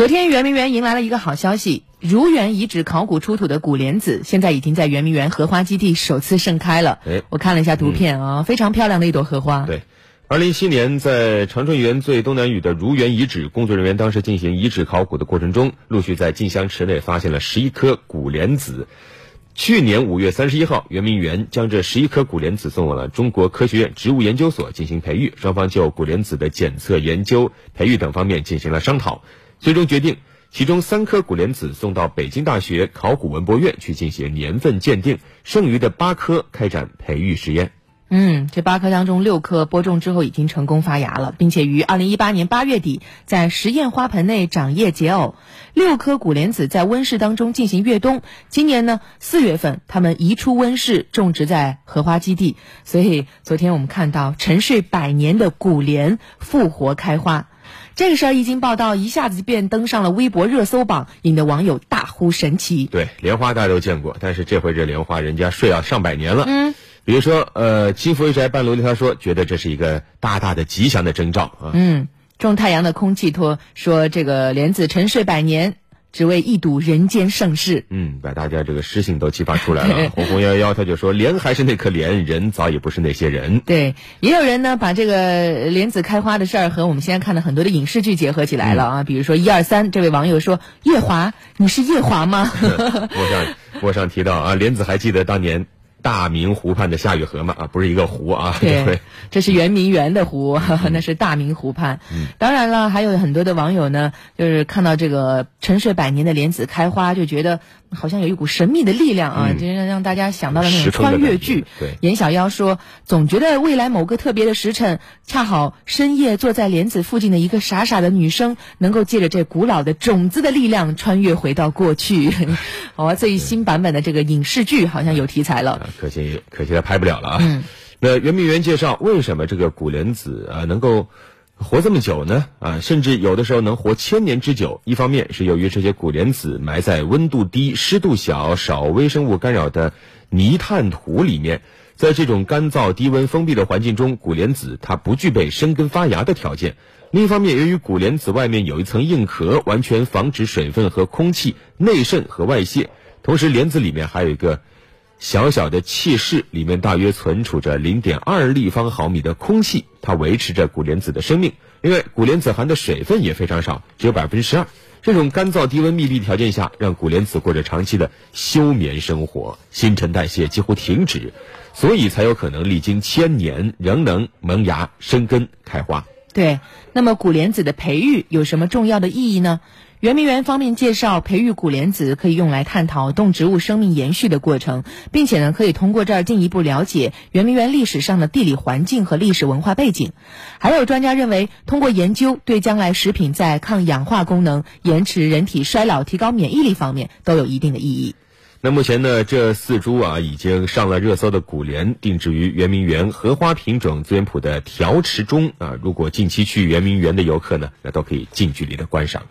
昨天圆明园迎来了一个好消息，如园遗址考古出土的古莲子，现在已经在圆明园荷花基地首次盛开了。哎我看了一下图片啊，非常漂亮的一朵荷花。对，二零一七年在长春园最东南隅的如园遗址，工作人员当时进行遗址考古的过程中，陆续在进香池内发现了十一颗古莲子。去年五月三十一号，圆明园将这十一颗古莲子送往了中国科学院植物研究所进行培育，双方就古莲子的检测、研究、培育等方面进行了商讨，最终决定。其中三颗古莲子送到北京大学考古文博院去进行年份鉴定，剩余的八颗开展培育实验。嗯，这八颗当中六颗播种之后已经成功发芽了，并且于二零一八年八月底在实验花盆内长叶结藕。六颗古莲子在温室当中进行越冬，今年呢四月份它们移出温室，种植在荷花基地。所以昨天我们看到沉睡百年的古莲复活开花。这个事儿一经报道，一下子便登上了微博热搜榜，引得网友大呼神奇。对，莲花大家都见过，但是这回这莲花人家睡啊上百年了。嗯，比如说，呃，金福一宅半楼他说，觉得这是一个大大的吉祥的征兆啊。嗯，种太阳的空气托说，这个莲子沉睡百年，只为一睹人间盛世。嗯，把大家这个诗性都激发出来了。红红幺幺他就说，莲还是那颗莲，人早已不是那些人。对，也有人呢把这个莲子开花的事儿和我们现在看的很多的影视剧结合起来了啊，比如说一二三，这位网友说夜华，你是夜华吗？我想，我想提到啊，莲子还记得当年大明湖畔的夏雨荷吗？啊，不是一个湖啊。对，这是圆明园的湖，那是大明湖畔。当然了，还有很多的网友呢，就是看到这个沉睡百年的莲子开花，就觉得好像有一股神秘的力量啊，嗯就是让大家想到了那种穿越剧。对严小妖说，总觉得未来某个特别的时辰，恰好深夜坐在莲子附近的一个傻傻的女生，能够借着这古老的种子的力量，穿越回到过去。好啊，最新版本的这个影视剧好像有题材了。啊，可惜可惜他拍不了了啊。嗯那圆明园介绍为什么这个古莲子啊能够活这么久呢？啊，甚至有的时候能活千年之久。一方面是由于这些古莲子埋在温度低、湿度小、少微生物干扰的泥炭土里面，在这种干燥、低温、封闭的环境中，古莲子它不具备生根发芽的条件。另一方面，由于古莲子外面有一层硬壳，完全防止水分和空气内渗和外泄，同时莲子里面还有一个。小小的气室里面大约存储着零点二立方毫米的空气，它维持着古莲子的生命。另外，古莲子含的水分也非常少，只有百分之十二。这种干燥低温密闭条件下，让古莲子过着长期的休眠生活，新陈代谢几乎停止，所以才有可能历经千年仍能萌芽、生根、开花。对，那么古莲子的培育有什么重要的意义呢？圆明园方面介绍，培育古莲子可以用来探讨动植物生命延续的过程，并且呢，可以通过这儿进一步了解圆明园历史上的地理环境和历史文化背景。还有专家认为，通过研究对将来食品在抗氧化功能、延迟人体衰老、提高免疫力方面都有一定的意义。那目前呢，这四株啊已经上了热搜的古莲，定植于圆明园荷花品种资源谱的条池中啊。如果近期去圆明园的游客呢，那都可以近距离的观赏。